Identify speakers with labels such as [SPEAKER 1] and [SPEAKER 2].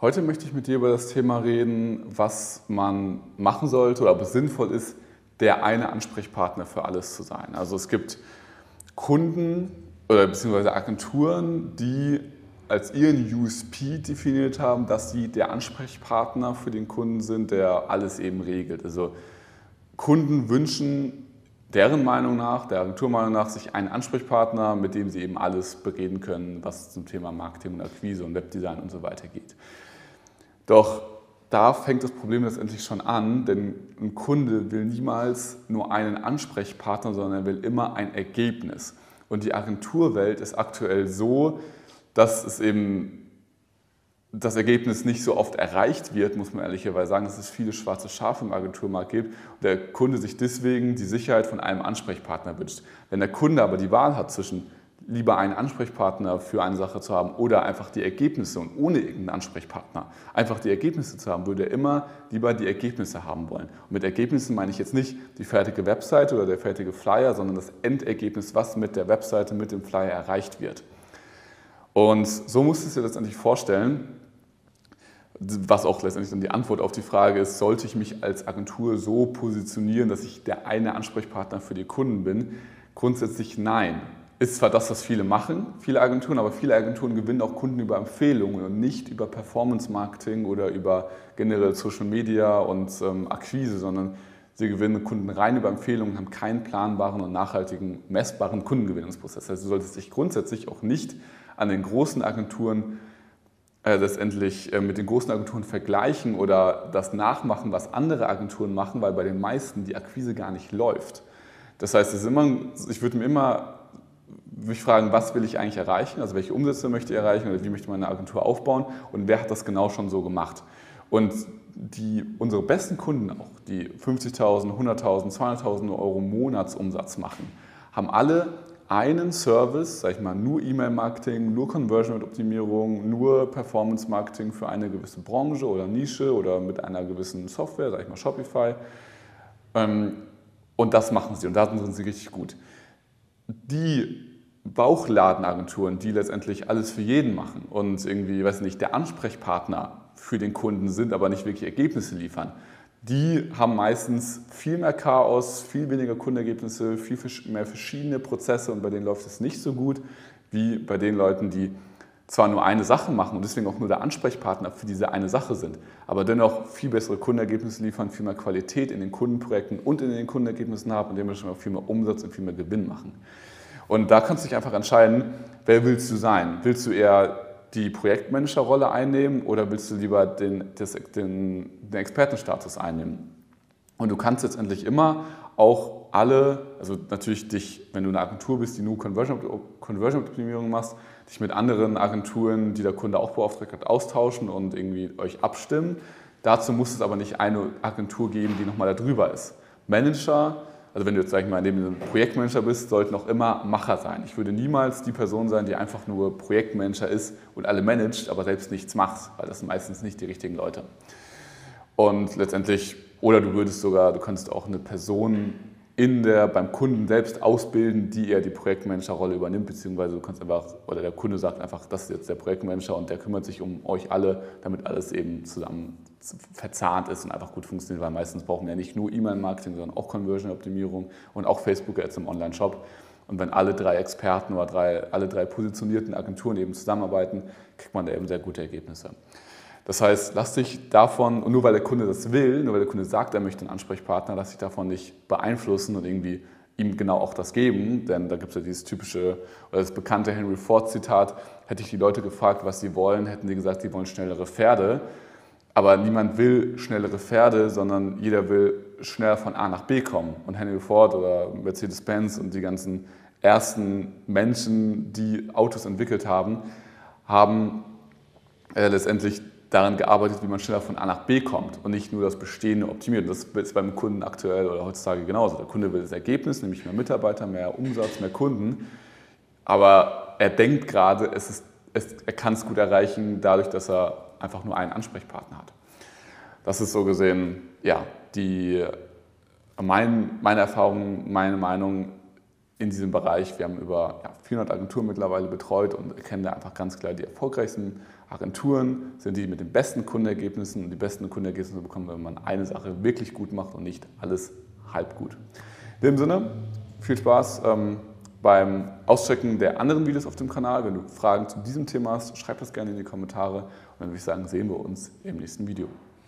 [SPEAKER 1] Heute möchte ich mit dir über das Thema reden, was man machen sollte oder ob es sinnvoll ist, der eine Ansprechpartner für alles zu sein. Also es gibt Kunden oder beziehungsweise Agenturen, die als ihren USP definiert haben, dass sie der Ansprechpartner für den Kunden sind, der alles eben regelt. Also Kunden wünschen deren Meinung nach, der Agenturmeinung nach, sich einen Ansprechpartner, mit dem sie eben alles bereden können, was zum Thema Marketing und Akquise und Webdesign und so weiter geht. Doch da fängt das Problem letztendlich schon an, denn ein Kunde will niemals nur einen Ansprechpartner, sondern er will immer ein Ergebnis. Und die Agenturwelt ist aktuell so, dass es eben das Ergebnis nicht so oft erreicht wird, muss man ehrlicherweise sagen, dass es viele schwarze Schafe im Agenturmarkt gibt und der Kunde sich deswegen die Sicherheit von einem Ansprechpartner wünscht. Wenn der Kunde aber die Wahl hat zwischen lieber einen Ansprechpartner für eine Sache zu haben oder einfach die Ergebnisse und ohne irgendeinen Ansprechpartner einfach die Ergebnisse zu haben, würde er immer lieber die Ergebnisse haben wollen. Und mit Ergebnissen meine ich jetzt nicht die fertige Webseite oder der fertige Flyer, sondern das Endergebnis, was mit der Webseite, mit dem Flyer erreicht wird. Und so musst du es dir letztendlich vorstellen, was auch letztendlich dann die Antwort auf die Frage ist, sollte ich mich als Agentur so positionieren, dass ich der eine Ansprechpartner für die Kunden bin? Grundsätzlich nein. Ist zwar das, was viele machen, viele Agenturen, aber viele Agenturen gewinnen auch Kunden über Empfehlungen und nicht über Performance-Marketing oder über generell Social Media und ähm, Akquise, sondern sie gewinnen Kunden rein über Empfehlungen, haben keinen planbaren und nachhaltigen, messbaren Kundengewinnungsprozess. Also du solltest dich grundsätzlich auch nicht an den großen Agenturen letztendlich äh, mit den großen Agenturen vergleichen oder das nachmachen, was andere Agenturen machen, weil bei den meisten die Akquise gar nicht läuft. Das heißt, es ist immer, ich würde mir immer mich fragen, was will ich eigentlich erreichen, also welche Umsätze möchte ich erreichen oder wie möchte meine Agentur aufbauen und wer hat das genau schon so gemacht. Und die, unsere besten Kunden auch, die 50.000, 100.000, 200.000 Euro Monatsumsatz machen, haben alle einen Service, sag ich mal, nur E-Mail-Marketing, nur Conversion-Optimierung, nur Performance-Marketing für eine gewisse Branche oder Nische oder mit einer gewissen Software, sag ich mal Shopify. Ähm, und das machen sie und da sind sie richtig gut. Die Bauchladenagenturen, die letztendlich alles für jeden machen und irgendwie, weiß nicht, der Ansprechpartner für den Kunden sind, aber nicht wirklich Ergebnisse liefern, die haben meistens viel mehr Chaos, viel weniger Kundenergebnisse, viel mehr verschiedene Prozesse und bei denen läuft es nicht so gut wie bei den Leuten, die zwar nur eine Sache machen und deswegen auch nur der Ansprechpartner für diese eine Sache sind, aber dennoch viel bessere Kundenergebnisse liefern, viel mehr Qualität in den Kundenprojekten und in den Kundenergebnissen haben und dementsprechend auch viel mehr Umsatz und viel mehr Gewinn machen. Und da kannst du dich einfach entscheiden, wer willst du sein? Willst du eher die Projektmanagerrolle einnehmen oder willst du lieber den, den, den Expertenstatus einnehmen? Und du kannst letztendlich immer auch alle, also natürlich dich, wenn du eine Agentur bist, die nur Conversion-Optimierung machst, dich mit anderen Agenturen, die der Kunde auch beauftragt hat, austauschen und irgendwie euch abstimmen. Dazu muss es aber nicht eine Agentur geben, die nochmal da drüber ist. Manager also wenn du jetzt, sag ich mal, neben einem Projektmanager bist, sollten auch immer Macher sein. Ich würde niemals die Person sein, die einfach nur Projektmanager ist und alle managt, aber selbst nichts macht, weil das sind meistens nicht die richtigen Leute. Und letztendlich, oder du würdest sogar, du könntest auch eine Person in der, beim Kunden selbst ausbilden, die er die Projektmanagerrolle übernimmt, beziehungsweise du kannst einfach, oder der Kunde sagt einfach, das ist jetzt der Projektmanager und der kümmert sich um euch alle, damit alles eben zusammen verzahnt ist und einfach gut funktioniert, weil meistens brauchen wir ja nicht nur E-Mail-Marketing, sondern auch Conversion-Optimierung und auch Facebook-Ads im Online-Shop. Und wenn alle drei Experten oder drei, alle drei positionierten Agenturen eben zusammenarbeiten, kriegt man da eben sehr gute Ergebnisse. Das heißt, lass dich davon, und nur weil der Kunde das will, nur weil der Kunde sagt, er möchte einen Ansprechpartner, lass dich davon nicht beeinflussen und irgendwie ihm genau auch das geben. Denn da gibt es ja dieses typische oder das bekannte Henry Ford-Zitat, hätte ich die Leute gefragt, was sie wollen, hätten die gesagt, sie wollen schnellere Pferde. Aber niemand will schnellere Pferde, sondern jeder will schneller von A nach B kommen. Und Henry Ford oder Mercedes-Benz und die ganzen ersten Menschen, die Autos entwickelt haben, haben äh, letztendlich daran gearbeitet, wie man schneller von A nach B kommt und nicht nur das Bestehende optimiert. Das ist beim Kunden aktuell oder heutzutage genauso. Der Kunde will das Ergebnis, nämlich mehr Mitarbeiter, mehr Umsatz, mehr Kunden. Aber er denkt gerade, es ist, es, er kann es gut erreichen, dadurch, dass er einfach nur einen Ansprechpartner hat. Das ist so gesehen, ja, die, mein, meine Erfahrung, meine Meinung. In diesem Bereich. Wir haben über ja, 400 Agenturen mittlerweile betreut und erkennen da einfach ganz klar, die erfolgreichsten Agenturen sind die mit den besten Kundenergebnissen. Und die besten Kundenergebnisse bekommen, wenn man eine Sache wirklich gut macht und nicht alles halb gut. In dem Sinne, viel Spaß ähm, beim Auschecken der anderen Videos auf dem Kanal. Wenn du Fragen zu diesem Thema hast, schreib das gerne in die Kommentare. Und dann würde ich sagen, sehen wir uns im nächsten Video.